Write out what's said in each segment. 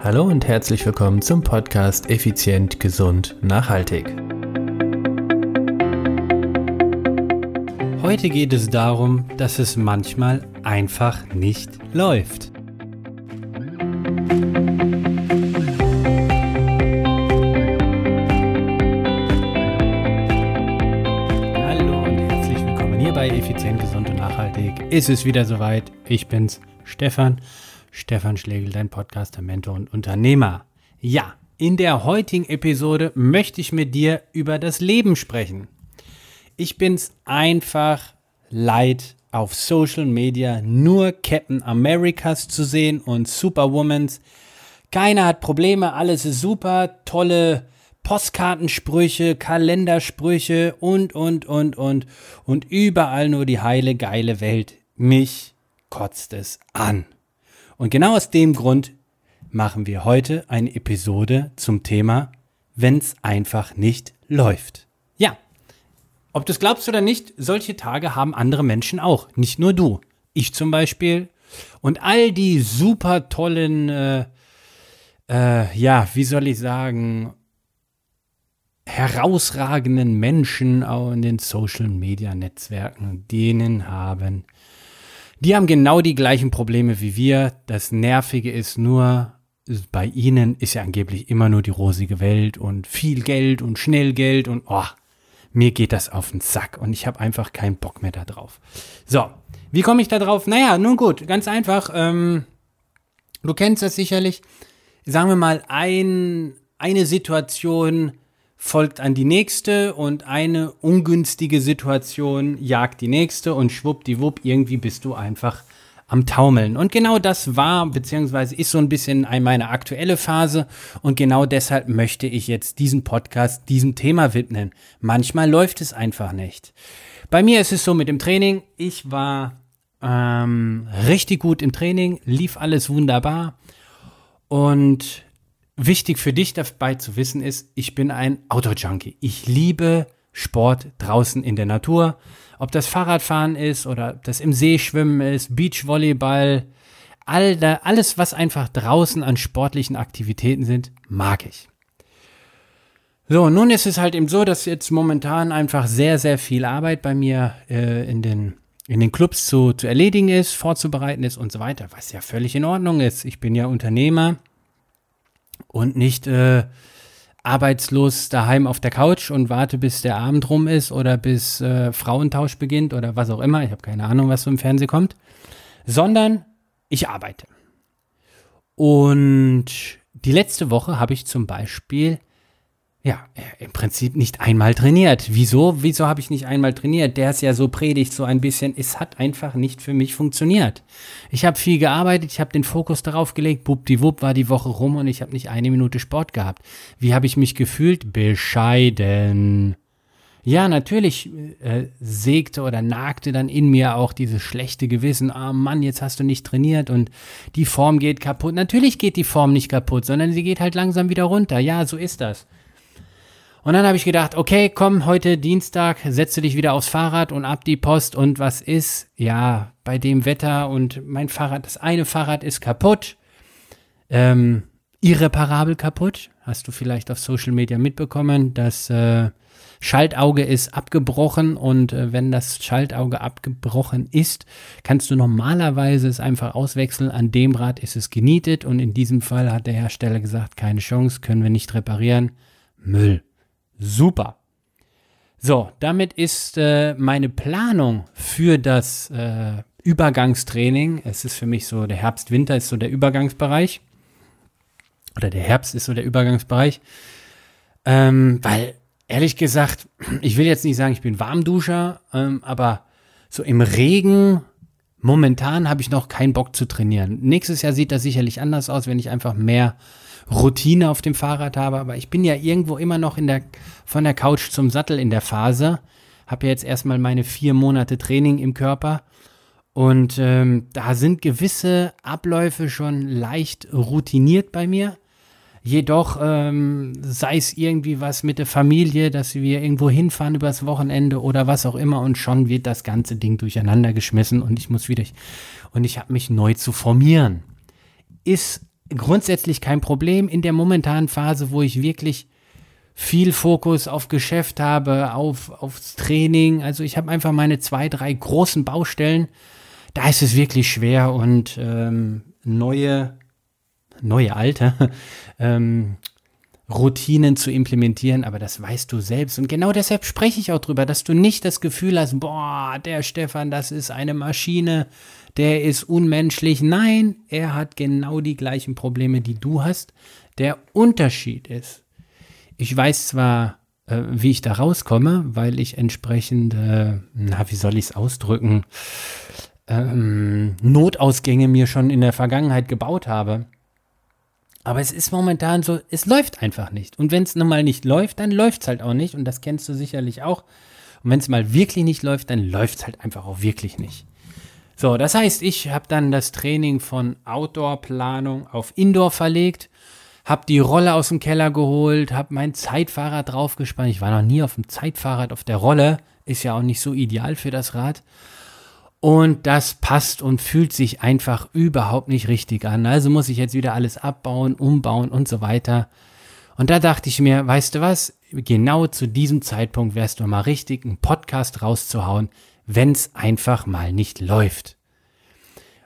Hallo und herzlich willkommen zum Podcast Effizient, Gesund, Nachhaltig. Heute geht es darum, dass es manchmal einfach nicht läuft. Hallo und herzlich willkommen hier bei Effizient, Gesund und Nachhaltig. Ist es wieder soweit? Ich bin's, Stefan. Stefan Schlegel, dein Podcaster, Mentor und Unternehmer. Ja, in der heutigen Episode möchte ich mit dir über das Leben sprechen. Ich bin's einfach leid, auf Social Media nur Captain Americas zu sehen und Superwomans. Keiner hat Probleme, alles ist super, tolle Postkartensprüche, Kalendersprüche und, und, und, und. Und überall nur die heile, geile Welt. Mich kotzt es an. Und genau aus dem Grund machen wir heute eine Episode zum Thema, wenn's einfach nicht läuft. Ja, ob du es glaubst oder nicht, solche Tage haben andere Menschen auch, nicht nur du. Ich zum Beispiel und all die super tollen, äh, äh, ja, wie soll ich sagen, herausragenden Menschen auch in den Social-Media-Netzwerken, denen haben die haben genau die gleichen Probleme wie wir. Das Nervige ist nur, bei ihnen ist ja angeblich immer nur die rosige Welt und viel Geld und schnell Geld und oh, mir geht das auf den Sack und ich habe einfach keinen Bock mehr da drauf. So, wie komme ich da drauf? Naja, nun gut, ganz einfach. Ähm, du kennst das sicherlich. Sagen wir mal, ein, eine Situation, folgt an die nächste und eine ungünstige Situation jagt die nächste und schwuppdiwupp, irgendwie bist du einfach am Taumeln. Und genau das war, beziehungsweise ist so ein bisschen meine aktuelle Phase und genau deshalb möchte ich jetzt diesen Podcast diesem Thema widmen. Manchmal läuft es einfach nicht. Bei mir ist es so mit dem Training, ich war ähm, richtig gut im Training, lief alles wunderbar und wichtig für dich dabei zu wissen ist, ich bin ein Auto-Junkie. Ich liebe Sport draußen in der Natur. Ob das Fahrradfahren ist oder das im See schwimmen ist, Beachvolleyball, all da, alles, was einfach draußen an sportlichen Aktivitäten sind, mag ich. So, nun ist es halt eben so, dass jetzt momentan einfach sehr, sehr viel Arbeit bei mir äh, in, den, in den Clubs zu, zu erledigen ist, vorzubereiten ist und so weiter, was ja völlig in Ordnung ist. Ich bin ja Unternehmer und nicht äh, arbeitslos daheim auf der Couch und warte, bis der Abend rum ist oder bis äh, Frauentausch beginnt oder was auch immer. Ich habe keine Ahnung, was so im Fernsehen kommt. Sondern ich arbeite. Und die letzte Woche habe ich zum Beispiel ja, im Prinzip nicht einmal trainiert. Wieso? Wieso habe ich nicht einmal trainiert? Der ist ja so predigt so ein bisschen. Es hat einfach nicht für mich funktioniert. Ich habe viel gearbeitet, ich habe den Fokus darauf gelegt. Bubdiwupp war die Woche rum und ich habe nicht eine Minute Sport gehabt. Wie habe ich mich gefühlt? Bescheiden. Ja, natürlich äh, sägte oder nagte dann in mir auch dieses schlechte Gewissen. Ah oh Mann, jetzt hast du nicht trainiert und die Form geht kaputt. Natürlich geht die Form nicht kaputt, sondern sie geht halt langsam wieder runter. Ja, so ist das. Und dann habe ich gedacht, okay, komm, heute Dienstag, setze dich wieder aufs Fahrrad und ab die Post. Und was ist? Ja, bei dem Wetter und mein Fahrrad, das eine Fahrrad ist kaputt. Ähm, irreparabel kaputt. Hast du vielleicht auf Social Media mitbekommen. Das äh, Schaltauge ist abgebrochen und äh, wenn das Schaltauge abgebrochen ist, kannst du normalerweise es einfach auswechseln. An dem Rad ist es genietet und in diesem Fall hat der Hersteller gesagt, keine Chance, können wir nicht reparieren. Müll. Super. So, damit ist äh, meine Planung für das äh, Übergangstraining, es ist für mich so, der Herbst-Winter ist so der Übergangsbereich. Oder der Herbst ist so der Übergangsbereich. Ähm, weil, ehrlich gesagt, ich will jetzt nicht sagen, ich bin Warmduscher, ähm, aber so im Regen, momentan habe ich noch keinen Bock zu trainieren. Nächstes Jahr sieht das sicherlich anders aus, wenn ich einfach mehr Routine auf dem Fahrrad habe, aber ich bin ja irgendwo immer noch in der, von der Couch zum Sattel in der Phase. Habe ja jetzt erstmal meine vier Monate Training im Körper. Und ähm, da sind gewisse Abläufe schon leicht routiniert bei mir. Jedoch ähm, sei es irgendwie was mit der Familie, dass wir irgendwo hinfahren übers Wochenende oder was auch immer und schon wird das ganze Ding durcheinander geschmissen und ich muss wieder und ich habe mich neu zu formieren. Ist grundsätzlich kein Problem in der momentanen Phase, wo ich wirklich viel Fokus auf Geschäft habe, auf, aufs Training. Also ich habe einfach meine zwei, drei großen Baustellen. Da ist es wirklich schwer und ähm, neue, neue alte ähm, Routinen zu implementieren, aber das weißt du selbst. Und genau deshalb spreche ich auch drüber, dass du nicht das Gefühl hast, boah, der Stefan, das ist eine Maschine, der ist unmenschlich. Nein, er hat genau die gleichen Probleme, die du hast. Der Unterschied ist, ich weiß zwar, äh, wie ich da rauskomme, weil ich entsprechend, äh, na, wie soll ich es ausdrücken, ähm, Notausgänge mir schon in der Vergangenheit gebaut habe. Aber es ist momentan so, es läuft einfach nicht. Und wenn es nun mal nicht läuft, dann läuft es halt auch nicht. Und das kennst du sicherlich auch. Und wenn es mal wirklich nicht läuft, dann läuft es halt einfach auch wirklich nicht. So, das heißt, ich habe dann das Training von Outdoor-Planung auf Indoor verlegt hab die Rolle aus dem Keller geholt, hab mein Zeitfahrrad draufgespannt. Ich war noch nie auf dem Zeitfahrrad auf der Rolle, ist ja auch nicht so ideal für das Rad. Und das passt und fühlt sich einfach überhaupt nicht richtig an. Also muss ich jetzt wieder alles abbauen, umbauen und so weiter. Und da dachte ich mir, weißt du was? Genau zu diesem Zeitpunkt wärst du mal richtig, einen Podcast rauszuhauen, wenn es einfach mal nicht läuft.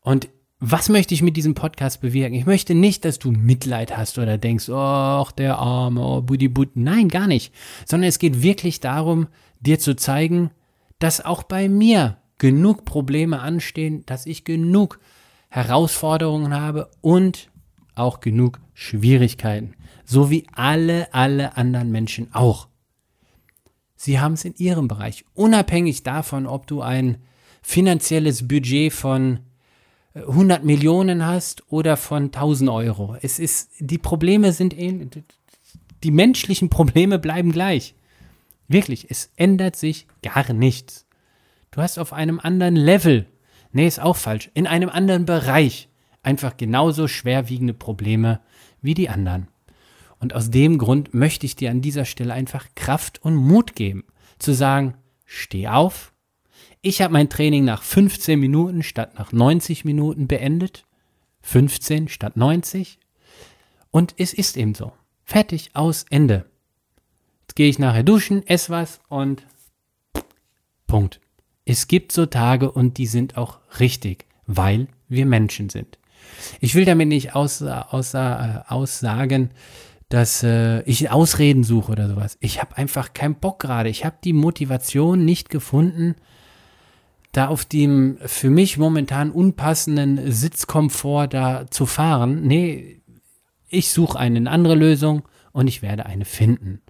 Und was möchte ich mit diesem Podcast bewirken? Ich möchte nicht, dass du Mitleid hast oder denkst, ach, der Arme, oh, Buddy Bud. Nein, gar nicht. Sondern es geht wirklich darum, dir zu zeigen, dass auch bei mir genug Probleme anstehen, dass ich genug Herausforderungen habe und auch genug Schwierigkeiten. So wie alle, alle anderen Menschen auch. Sie haben es in ihrem Bereich. Unabhängig davon, ob du ein finanzielles Budget von 100 Millionen hast oder von 1000 Euro. Es ist, die Probleme sind, die menschlichen Probleme bleiben gleich. Wirklich, es ändert sich gar nichts. Du hast auf einem anderen Level, nee, ist auch falsch, in einem anderen Bereich einfach genauso schwerwiegende Probleme wie die anderen. Und aus dem Grund möchte ich dir an dieser Stelle einfach Kraft und Mut geben, zu sagen, steh auf, ich habe mein Training nach 15 Minuten statt nach 90 Minuten beendet. 15 statt 90. Und es ist eben so. Fertig, aus, Ende. Jetzt gehe ich nachher duschen, esse was und Punkt. Es gibt so Tage und die sind auch richtig, weil wir Menschen sind. Ich will damit nicht außer, außer, äh, aussagen, dass äh, ich Ausreden suche oder sowas. Ich habe einfach keinen Bock gerade. Ich habe die Motivation nicht gefunden, da auf dem für mich momentan unpassenden Sitzkomfort da zu fahren. Nee, ich suche eine andere Lösung und ich werde eine finden.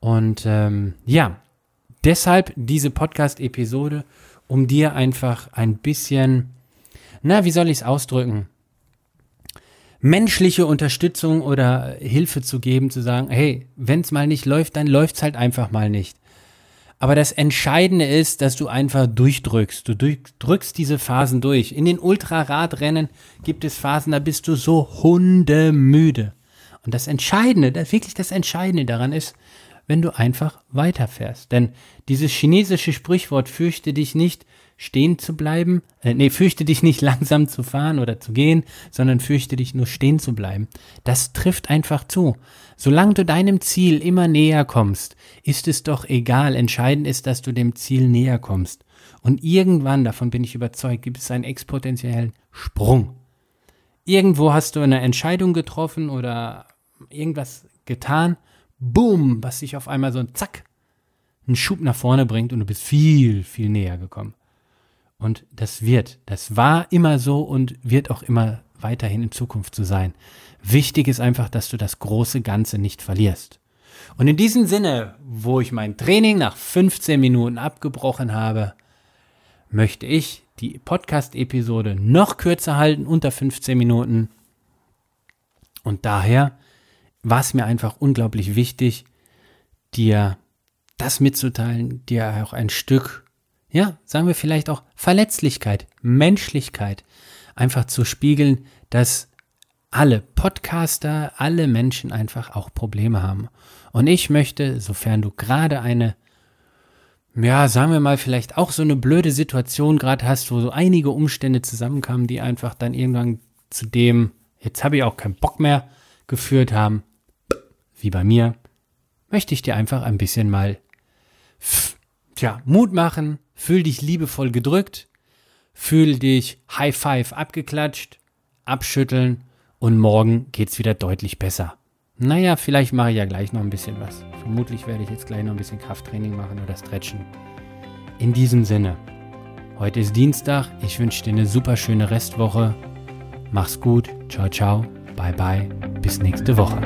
Und ähm, ja, deshalb diese Podcast-Episode, um dir einfach ein bisschen, na, wie soll ich es ausdrücken? menschliche Unterstützung oder Hilfe zu geben, zu sagen, hey, wenn es mal nicht läuft, dann läuft es halt einfach mal nicht. Aber das Entscheidende ist, dass du einfach durchdrückst. Du drückst diese Phasen durch. In den Ultraradrennen gibt es Phasen, da bist du so hundemüde. Und das Entscheidende, wirklich das Entscheidende daran ist, wenn du einfach weiterfährst. Denn dieses chinesische Sprichwort, fürchte dich nicht, stehen zu bleiben, äh, nee, fürchte dich nicht langsam zu fahren oder zu gehen, sondern fürchte dich nur stehen zu bleiben. Das trifft einfach zu. Solange du deinem Ziel immer näher kommst, ist es doch egal. Entscheidend ist, dass du dem Ziel näher kommst. Und irgendwann, davon bin ich überzeugt, gibt es einen exponentiellen Sprung. Irgendwo hast du eine Entscheidung getroffen oder irgendwas getan, boom, was sich auf einmal so ein Zack, einen Schub nach vorne bringt und du bist viel, viel näher gekommen. Und das wird, das war immer so und wird auch immer weiterhin in Zukunft zu sein. Wichtig ist einfach, dass du das große Ganze nicht verlierst. Und in diesem Sinne, wo ich mein Training nach 15 Minuten abgebrochen habe, möchte ich die Podcast-Episode noch kürzer halten, unter 15 Minuten. Und daher war es mir einfach unglaublich wichtig, dir das mitzuteilen, dir auch ein Stück, ja, sagen wir vielleicht auch Verletzlichkeit, Menschlichkeit einfach zu spiegeln, dass alle Podcaster, alle Menschen einfach auch Probleme haben. Und ich möchte, sofern du gerade eine, ja, sagen wir mal, vielleicht auch so eine blöde Situation gerade hast, wo so einige Umstände zusammenkamen, die einfach dann irgendwann zu dem, jetzt habe ich auch keinen Bock mehr geführt haben, wie bei mir, möchte ich dir einfach ein bisschen mal, tja, Mut machen, fühl dich liebevoll gedrückt, fühl dich High Five abgeklatscht, abschütteln und morgen geht's wieder deutlich besser. Naja, vielleicht mache ich ja gleich noch ein bisschen was. Vermutlich werde ich jetzt gleich noch ein bisschen Krafttraining machen oder stretchen. In diesem Sinne, heute ist Dienstag. Ich wünsche dir eine super schöne Restwoche. Mach's gut. Ciao, ciao. Bye, bye. Bis nächste Woche.